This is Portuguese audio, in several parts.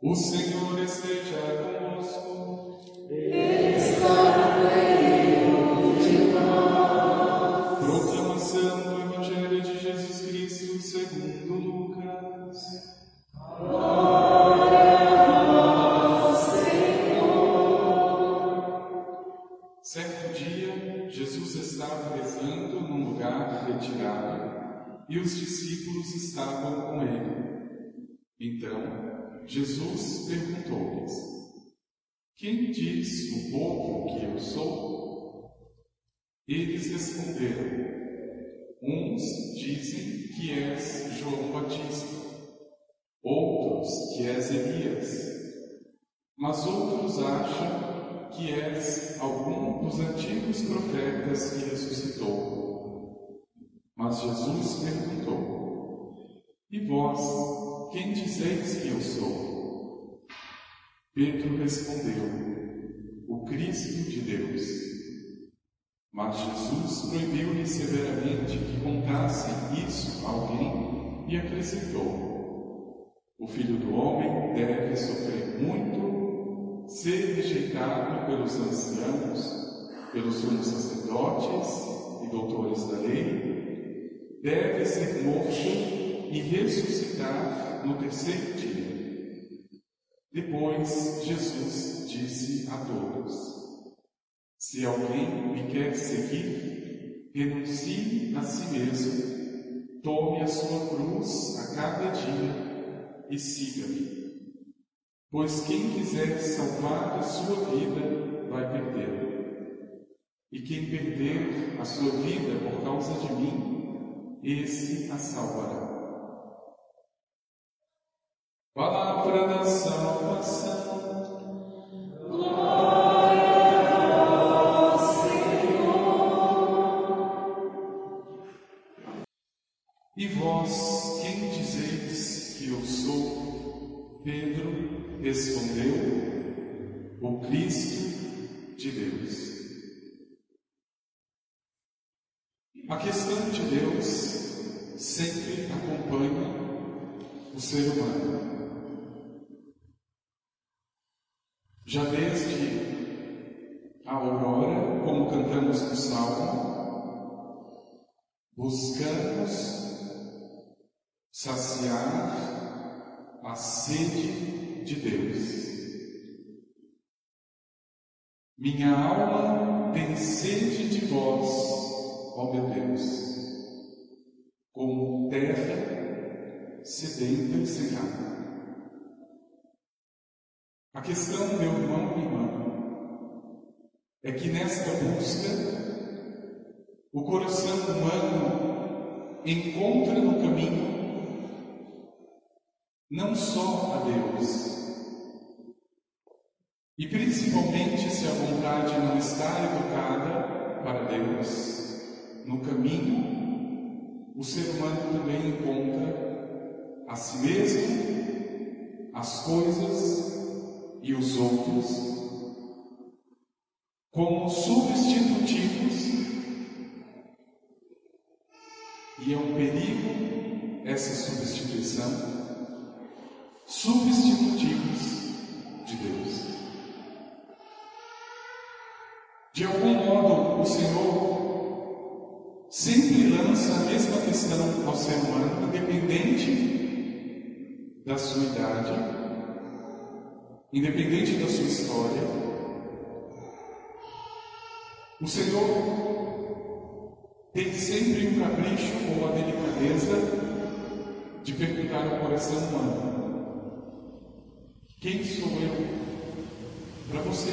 O Senhor esteja convosco. Está no meio de nós. Proclamação do Evangelho de Jesus Cristo segundo Lucas. Glória a vós, Senhor. Certo dia, Jesus estava rezando num lugar retirado e os discípulos estavam ele. Então, Jesus perguntou-lhes: Quem diz o povo que eu sou? Eles responderam: Uns dizem que és João Batista, outros que és Elias, mas outros acham que és algum dos antigos profetas que ressuscitou. Mas Jesus perguntou: E vós, quem dizeis que eu sou? Pedro respondeu: O Cristo de Deus. Mas Jesus proibiu-lhe severamente que contasse isso a alguém e acrescentou: O filho do homem deve sofrer muito, ser rejeitado pelos anciãos, pelos sumos sacerdotes e doutores da lei, deve ser morto e ressuscitar no terceiro dia. Depois Jesus disse a todos: Se alguém me quer seguir, renuncie a si mesmo, tome a sua cruz a cada dia e siga-me. Pois quem quiser salvar a sua vida vai perdê-la. E quem perder a sua vida por causa de mim, esse a salvará. Palavra da salvação. Glória a vós, Senhor. E vós, quem dizeis que eu sou? Pedro respondeu: O Cristo de Deus. A questão de Deus sempre acompanha o ser humano. Já desde a aurora, como cantamos no Salmo, buscamos saciar a sede de Deus. Minha alma tem sede de vós, ó meu Deus, como terra sedenta e água. A questão, meu irmão e irmã, é que nesta busca, o coração humano encontra no caminho não só a Deus, e principalmente se a vontade não está educada para Deus, no caminho, o ser humano também encontra a si mesmo, as coisas e os outros como substitutivos. E é um perigo essa substituição substitutivos de Deus. De algum modo, o Senhor sempre lança a mesma questão ao ser humano, independente da sua idade, independente da sua história, o Senhor tem sempre um capricho ou a delicadeza de perguntar ao coração humano: Quem sou eu para você?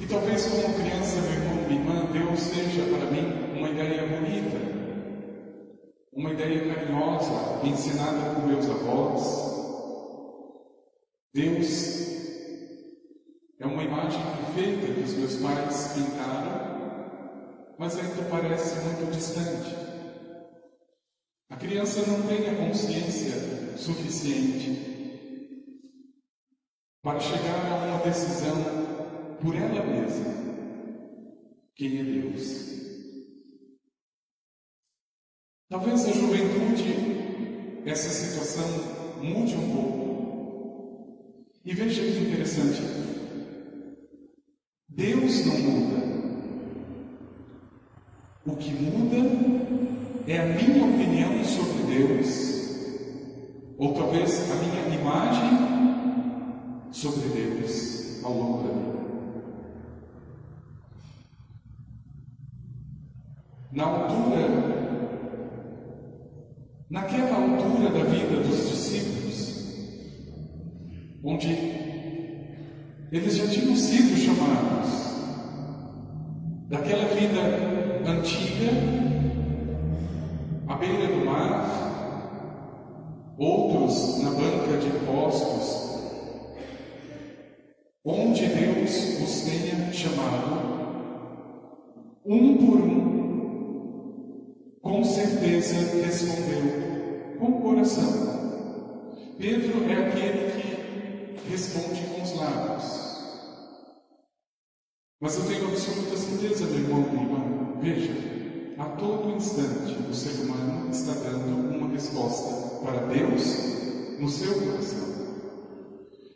E talvez como criança, meu irmão, minha irmã, Deus seja para mim uma ideia bonita, uma ideia carinhosa, ensinada por meus avós, Deus uma imagem perfeita que os meus pais pintaram, mas ainda parece muito distante. A criança não tem a consciência suficiente para chegar a uma decisão por ela mesma. Quem é Deus? Talvez a juventude, essa situação mude um pouco. E veja que interessante. Deus não muda. O que muda é a minha opinião sobre Deus, ou talvez a minha imagem sobre Deus ao longo da vida. Na altura, naquela altura da vida dos discípulos, onde eles já tinham sido chamados daquela vida antiga, à beira do mar, outros na banca de impostos, onde Deus os tenha chamado, um por um, com certeza respondeu com o coração. Pedro é aquele que responde com os lábios. Mas eu tenho absoluta certeza, meu irmão e irmã, veja, a todo instante o ser humano está dando uma resposta para Deus no seu coração.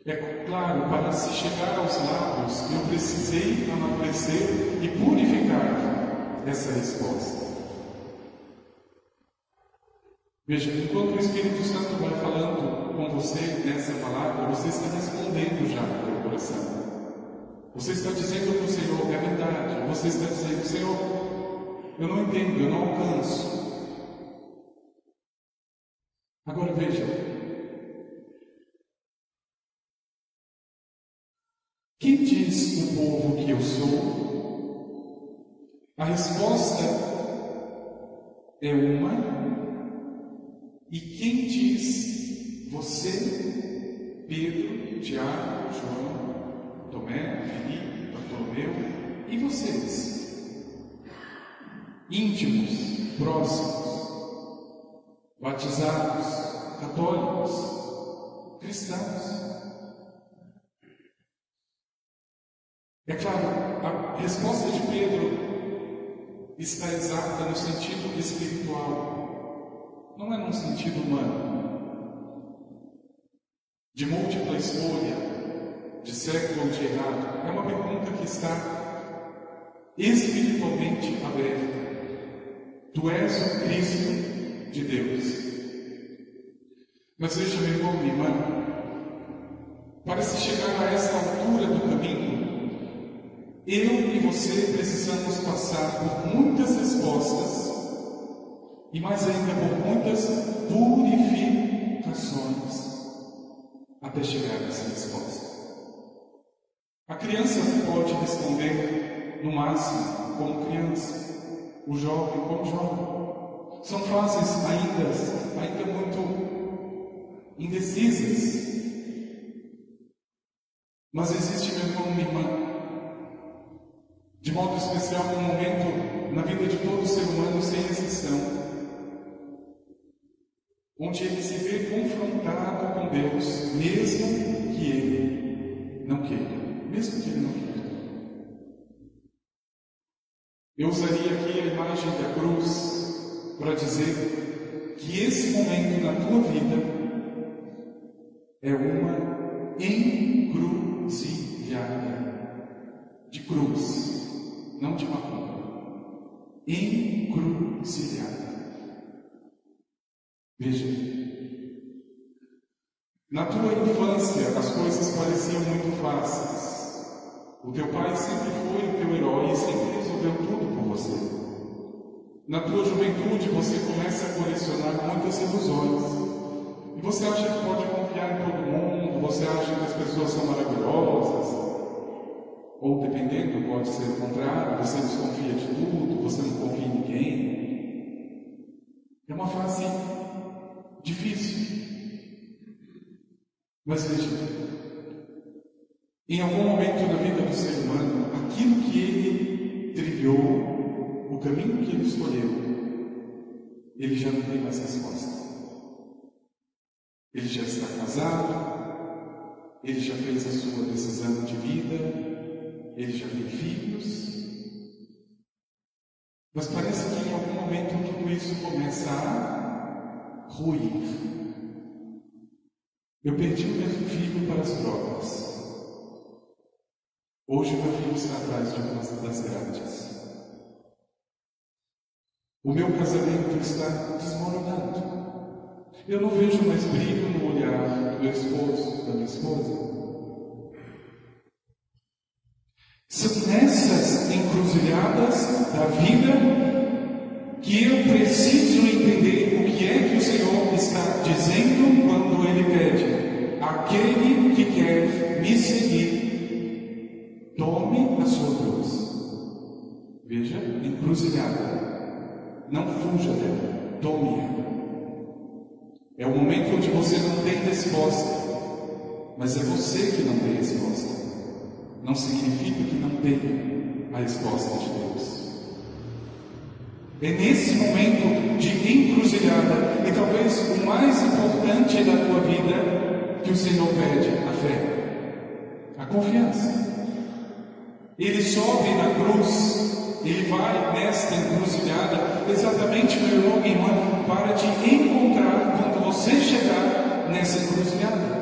É claro, para se chegar aos lábios, eu precisei amadurecer e purificar essa resposta. Veja, enquanto o Espírito Santo vai falando com você nessa palavra, você está respondendo já no seu coração. Você está dizendo para o Senhor, é verdade. Você está dizendo, Senhor, eu não entendo, eu não alcanço. Agora veja. Quem diz o povo que eu sou? A resposta é uma. E quem diz você, Pedro, Tiago, João, Tomé, Felipe, Bartolomeu e vocês? Íntimos, próximos, batizados, católicos, cristãos. É claro, a resposta de Pedro está exata no sentido espiritual, não é num sentido humano. De múltipla escolha, de certo ou de errado, é uma pergunta que está espiritualmente aberta. Tu és o Cristo de Deus. Mas veja, meu irmão, minha irmã, para se chegar a esta altura do caminho, eu e você precisamos passar por muitas respostas e mais ainda por muitas purificações até chegar a essa resposta. A criança pode responder no máximo como criança, o jovem como jovem. São fases ainda, ainda muito indecisas. Mas existe, meu irmão, minha irmã, de modo especial um momento na vida de todo ser humano sem exceção, onde ele se vê confrontado com Deus, mesmo que ele não queira, mesmo que ele não queira. Eu usaria aqui a imagem da cruz para dizer que esse momento na tua vida é uma encruzilhada de cruz não de macumba. Encruzilhada. Veja. Na tua infância, as coisas pareciam muito fáceis. O teu pai sempre foi o teu herói e sempre resolveu tudo por você. Na tua juventude, você começa a colecionar muitas ilusões. E você acha que pode confiar em todo mundo, você acha que as pessoas são maravilhosas, ou dependendo, pode ser o contrário, você desconfia de tudo, você não confia em ninguém. É uma fase difícil. Mas veja, em algum momento da vida do ser humano, aquilo que ele trilhou, o caminho que ele escolheu, ele já não tem mais resposta. Ele já está casado, ele já fez a sua decisão de vida, ele já tem filhos. Mas parece que em algum momento tudo isso começa a ruir. Eu perdi o meu filho para as drogas. Hoje meu filho está atrás de uma das grades. O meu casamento está desmoronando. Eu não vejo mais brilho no olhar do meu esposo, da minha esposa. São nessas encruzilhadas da vida que eu preciso entender encruzilhada. Não fuja dela, tome ela. É o momento onde você não tem resposta, mas é você que não tem resposta. Não significa que não tem a resposta de Deus. É nesse momento de encruzilhada, e talvez o mais importante da tua vida, que o Senhor pede a fé, a confiança. Ele sobe na cruz ele vai nesta encruzilhada exatamente, meu irmão e irmã, para te encontrar quando você chegar nessa encruzilhada.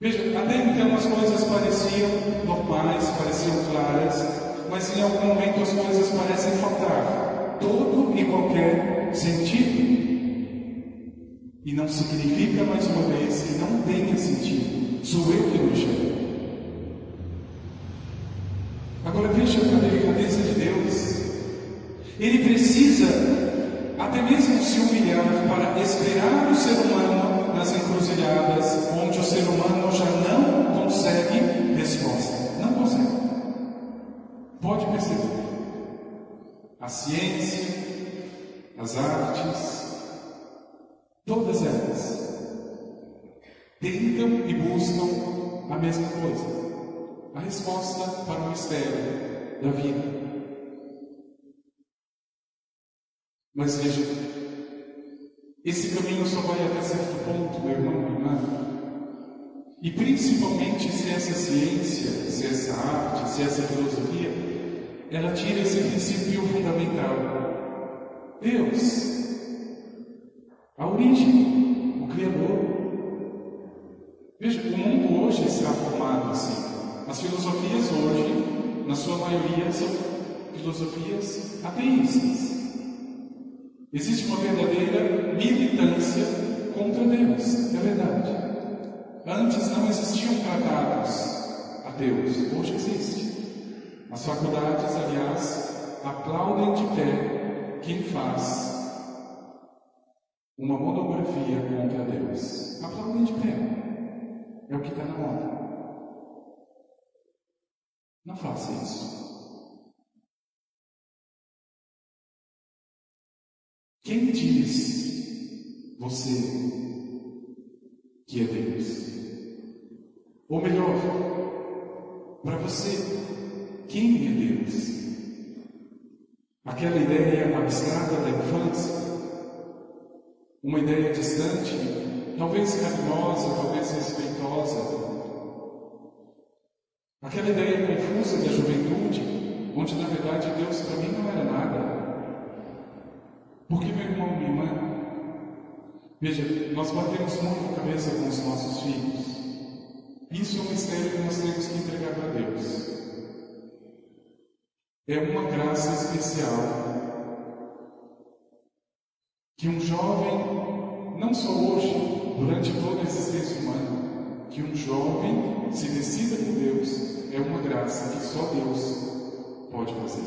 Veja, até então as coisas pareciam normais, pareciam claras, mas em algum momento as coisas parecem faltar todo e qualquer sentido. E não significa, mais uma vez, que não tenha sentido. Sou eu que me chamo. Veja a delicadeza de Deus. Ele precisa até mesmo se humilhar para esperar o ser humano nas encruzilhadas, onde o ser humano já não consegue resposta. Não consegue. Pode perceber. A ciência, as artes, todas elas tentam e buscam a mesma coisa a resposta para o mistério da vida. Mas veja, esse caminho só vai até certo ponto, meu irmão e irmã. E principalmente se essa ciência, se essa arte, se essa filosofia, ela tira esse princípio fundamental. Deus, a origem, o Criador. Veja, o mundo hoje está formado assim. As filosofias hoje, na sua maioria, são filosofias ateístas. Existe uma verdadeira militância contra Deus, é verdade. Antes não existiam tratados ateus, hoje existe. As faculdades, aliás, aplaudem de pé quem faz uma monografia contra Deus. Aplaudem de pé. É o que está na moda. Não faça isso. Quem diz você que é Deus? Ou melhor, para você, quem é Deus? Aquela ideia abstrata da infância, uma ideia distante, talvez carinhosa, talvez respeitosa, Aquela ideia confusa da juventude, onde na verdade Deus para mim não era nada. Porque, meu irmão, minha irmã, veja, nós batemos muito a cabeça com os nossos filhos. Isso é um mistério que nós temos que entregar para Deus. É uma graça especial que um jovem, não só hoje, durante toda a existência humana, que um jovem se decida por Deus é uma graça que só Deus pode fazer.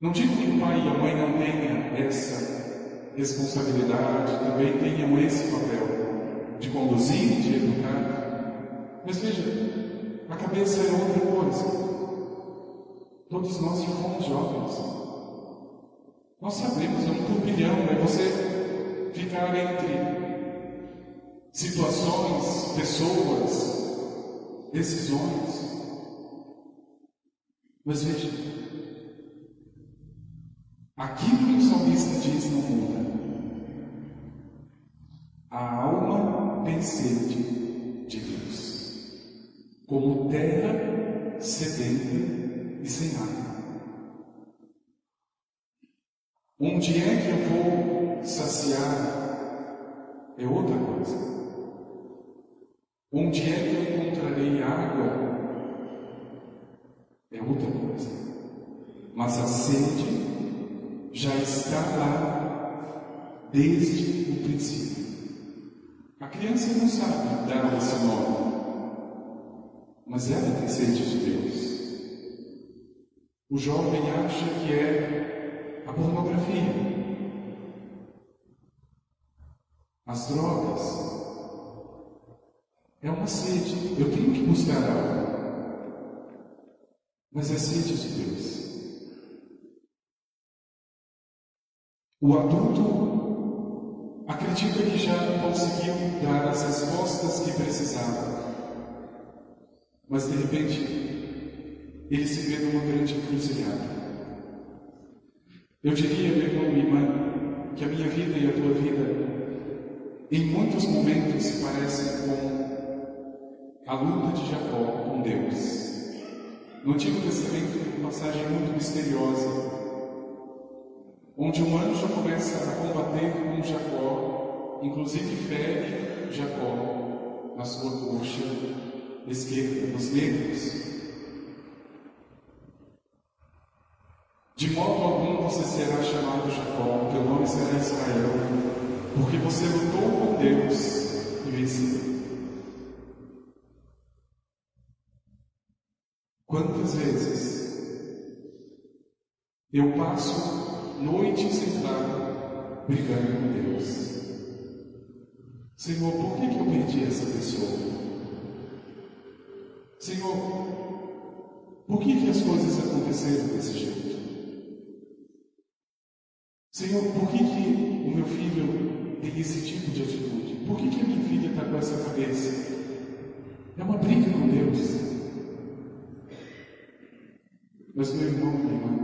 Não digo que o pai e a mãe não tenham essa responsabilidade, também tenham esse papel de conduzir, de educar, mas veja, a cabeça é outra coisa. Todos nós já fomos jovens. Nós sabemos, é um turbilhão, é você ficar entre situações, pessoas, decisões. Mas veja, aquilo que o salmista diz não muda. A alma tem sede de Deus, como terra sedenta e sem água. Onde é que eu vou saciar é outra coisa. Onde é que eu encontrarei água? É outra coisa. Mas a sede já está lá desde o princípio. A criança não sabe dar esse nome, mas ela tem sede de Deus. O jovem acha que é a pornografia, as drogas. É uma sede. Eu tenho que buscar algo. Mas é sede de Deus. O adulto acredita que já conseguiu dar as respostas que precisava. Mas de repente, ele se vê numa grande encruzilhada. Eu diria, meu irmão e irmã, que a minha vida e a tua vida em muitos momentos se parece com a luta de Jacó com Deus. No Antigo Testamento tem uma passagem muito misteriosa, onde um anjo começa a combater com Jacó, inclusive fere Jacó na sua coxa esquerda, nos dedos. De modo algum você será chamado Jacó, teu nome será Israel porque você lutou com Deus e venceu. Quantas vezes eu passo noites em claro brigando com Deus? Senhor, por que, que eu perdi essa pessoa? Senhor, por que, que as coisas aconteceram desse jeito? Senhor, por que, que o meu filho tem esse tipo de atitude? Por que, que a minha filha está com essa cabeça? É uma briga com Deus. Mas, meu irmão, minha irmã,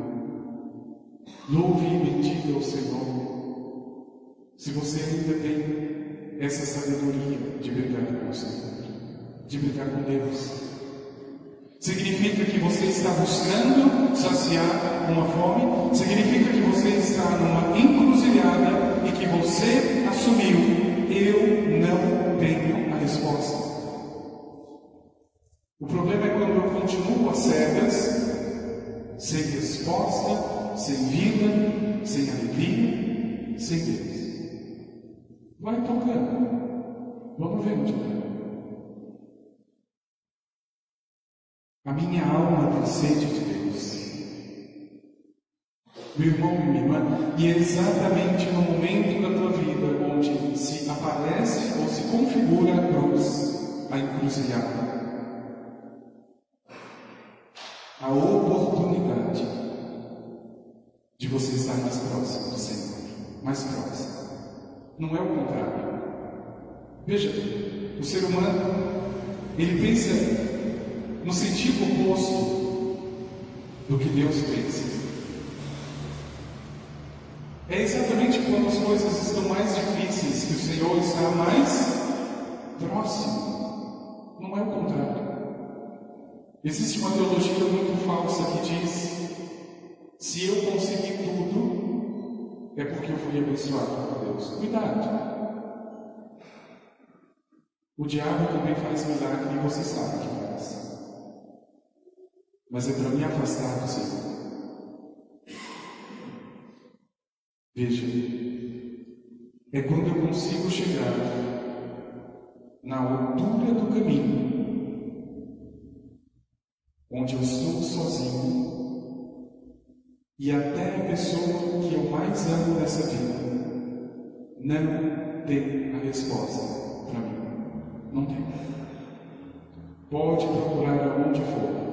louve e bendiga ao Senhor. Se você ainda tem essa sabedoria de brigar com o Senhor, de brigar com Deus. Significa que você está buscando saciar uma fome, significa que você está numa encruzilhada e que você assumiu: eu não tenho a resposta. O problema é quando eu continuo às cegas, sem resposta, sem vida, sem alegria, sem Deus. Vai tocando. Vamos ver onde está. A minha alma tem sede de Deus. Meu irmão e minha irmã, e é exatamente no momento da tua vida onde se aparece ou se configura a cruz, a encruzilhada, a oportunidade de você estar mais próximo do Senhor, mais próximo. Não é o contrário. Veja, o ser humano, ele pensa no sentido oposto do que Deus pensa. É exatamente quando as coisas estão mais difíceis que o Senhor está mais próximo. Não é o contrário. Existe uma teologia muito falsa que diz: se eu conseguir tudo, é porque eu fui abençoado por Deus. Cuidado. O diabo também faz milagre e você sabe que faz mas é para me afastar do Senhor. Veja, é quando eu consigo chegar na altura do caminho, onde eu estou sozinho, e até a pessoa que eu mais amo nessa vida não tem a resposta para mim. Não tem. Pode procurar aonde for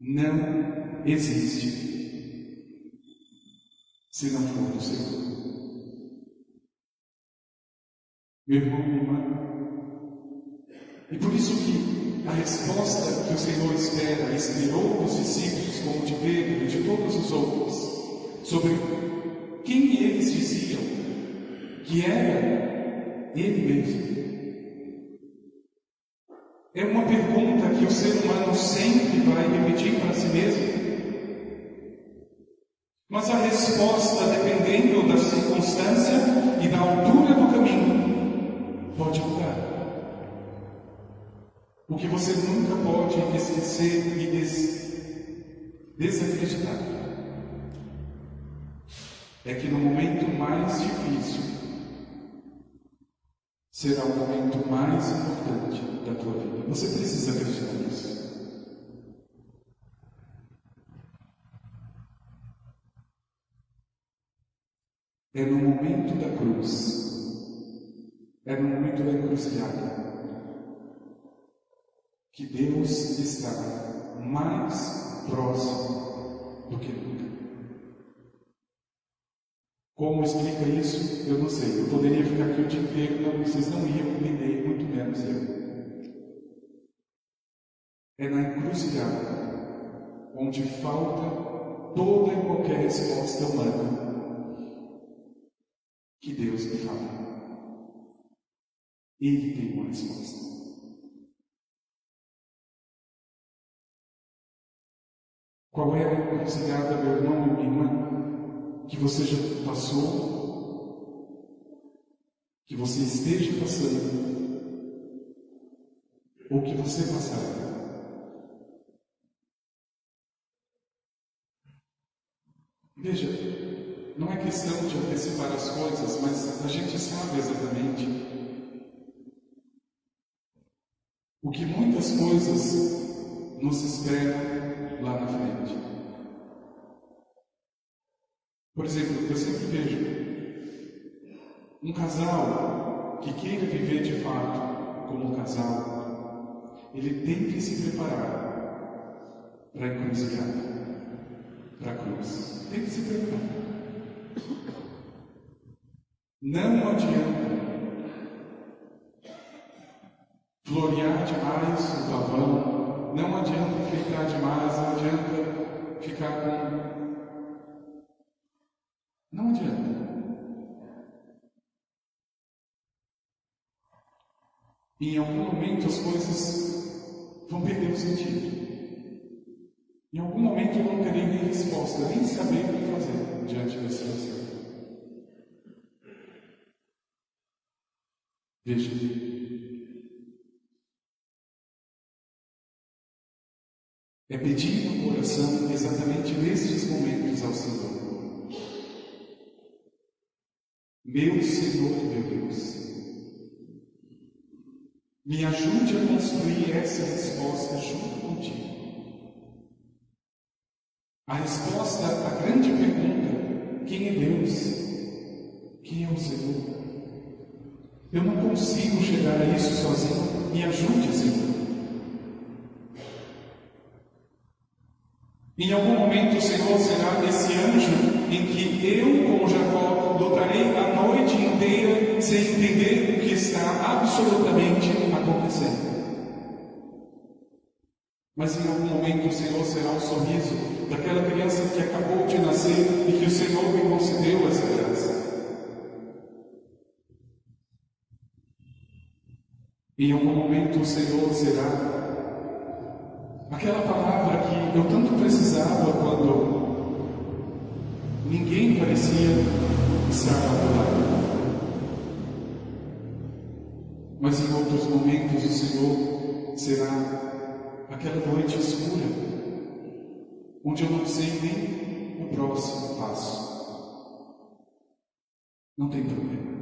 não existe se não for do Senhor. Meu irmão, minha irmã. E por isso que a resposta que o Senhor espera, esperou dos discípulos, como de Pedro e de todos os outros, sobre quem eles diziam que era Ele mesmo. É uma pergunta que o ser humano sempre vai repetir para si mesmo. Mas a resposta, dependendo da circunstância, O que você nunca pode esquecer e des desacreditar é que no momento mais difícil será o momento mais importante da tua vida. Você precisa acreditar nisso. É no momento da cruz, é no momento da encruzilhada, que Deus está mais próximo do que nunca. Como explica isso? Eu não sei. Eu poderia ficar aqui o dia inteiro, não, vocês não iam entender, muito menos eu. É na encruzilhada onde falta toda e qualquer resposta humana que Deus me fala. Ele tem uma resposta. Qual é a encruzilhada, meu irmão e minha irmã, que você já passou, que você esteja passando, ou que você passará? Veja, não é questão de antecipar as coisas, mas a gente sabe exatamente o que muitas coisas nos esperam lá na frente. Por exemplo, eu sempre vejo um casal que queira viver de fato como um casal, ele tem que se preparar para a encruzilhada, para a cruz. Tem que se preparar. Não adianta florear demais o pavão, não adianta enfeitar demais, não adianta ficar com. Não adianta. Em algum momento as coisas vão perder o sentido. Em algum momento eu não terei nem resposta, nem saber o que fazer diante da situação. Veja. É pedir no coração exatamente nesses momentos ao Senhor. Meu Senhor, meu Deus, me ajude a construir essa resposta junto contigo. A resposta à grande pergunta: quem é Deus? Quem é o Senhor? Eu não consigo chegar a isso sozinho. Me ajude, Senhor. Em algum momento, o Senhor será esse anjo em que eu, como Jacó, lutarei a noite inteira sem entender o que está absolutamente acontecendo. Mas em algum momento o Senhor será o sorriso daquela criança que acabou de nascer e que o Senhor me concedeu essa graça. Em algum momento o Senhor será aquela palavra que eu tanto precisava quando ninguém parecia estar ao lado. Mas em outros momentos o Senhor será aquela noite escura, onde eu não sei nem o próximo passo. Não tem problema.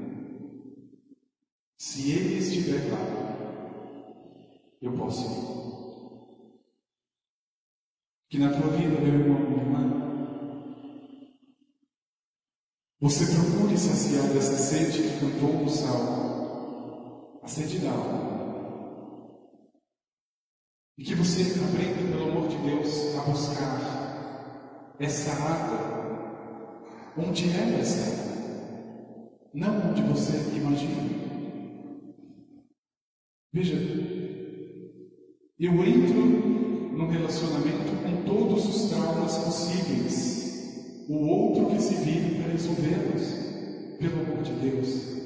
Se Ele estiver lá, eu posso ir. Que na tua vida, meu irmão, minha irmã, você procure saciar dessa sede que cantou no salmo, a sede da alma. E que você aprenda, pelo amor de Deus, a buscar essa água onde ela está, não onde você imagina. Veja, eu entro num relacionamento com todos os traumas possíveis. O outro que se vire para resolvê-los. Pelo amor de Deus.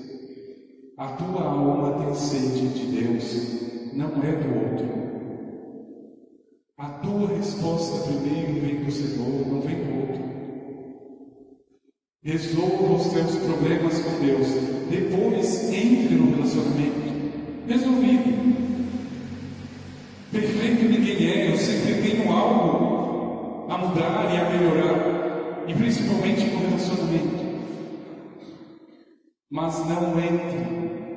A tua alma tem sede de Deus, não é do outro. A tua resposta primeiro vem do Senhor, não vem do outro. Resolva os teus problemas com Deus. Depois entre no relacionamento. Resolvido. Perfeito ninguém é, eu sempre tenho algo a mudar e a melhorar, e principalmente no relacionamento. Mas não entre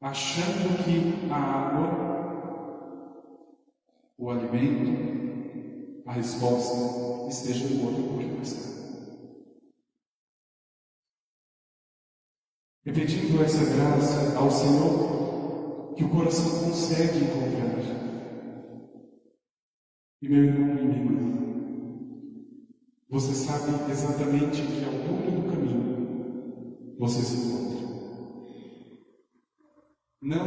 achando que a água, o alimento, a resposta esteja no outro está. E pedindo essa graça ao Senhor, que o coração consegue encontrar. E meu irmão e minha irmã, você sabe exatamente que altura do caminho você se encontra. Não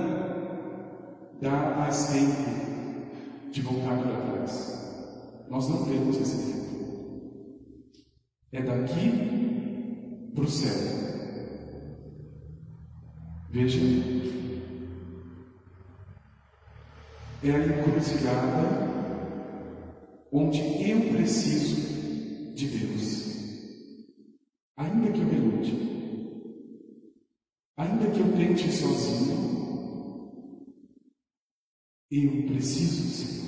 dá mais tempo de voltar para trás. Nós não temos esse tempo. É daqui para o céu. Veja, é a encruzilhada onde eu preciso de Deus. Ainda que eu me lute, ainda que eu tente sozinho, eu preciso do Senhor.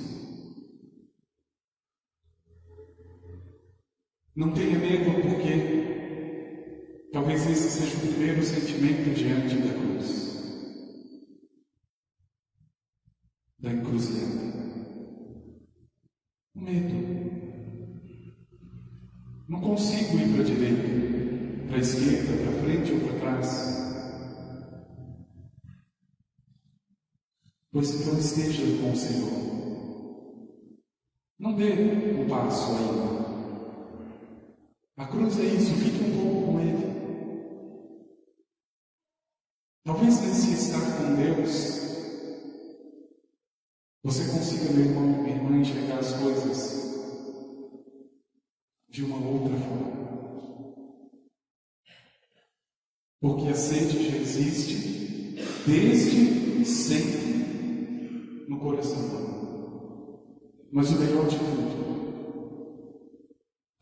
Não tenha medo, porque Talvez esse seja o primeiro sentimento diante da cruz, da encruzilhada. O medo. Não consigo ir para a direita, para a esquerda, para frente ou para trás. Pois então esteja com o Senhor. Não dê um passo ainda. A cruz é isso, fique um pouco com Ele. Talvez nesse estar com Deus, você consiga, meu irmão, minha irmã, enxergar as coisas de uma outra forma. Porque a sede já existe desde sempre no coração. Mas o melhor de tudo,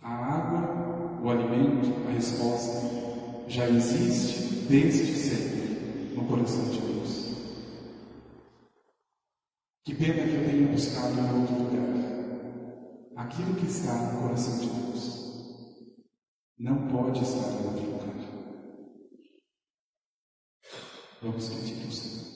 a água, o alimento, a resposta já existe desde sempre no coração de Deus. Que pena que eu tenha buscado em outro lugar. Aquilo que está no coração de Deus não pode estar em outro lugar. Vamos pedir ao Senhor.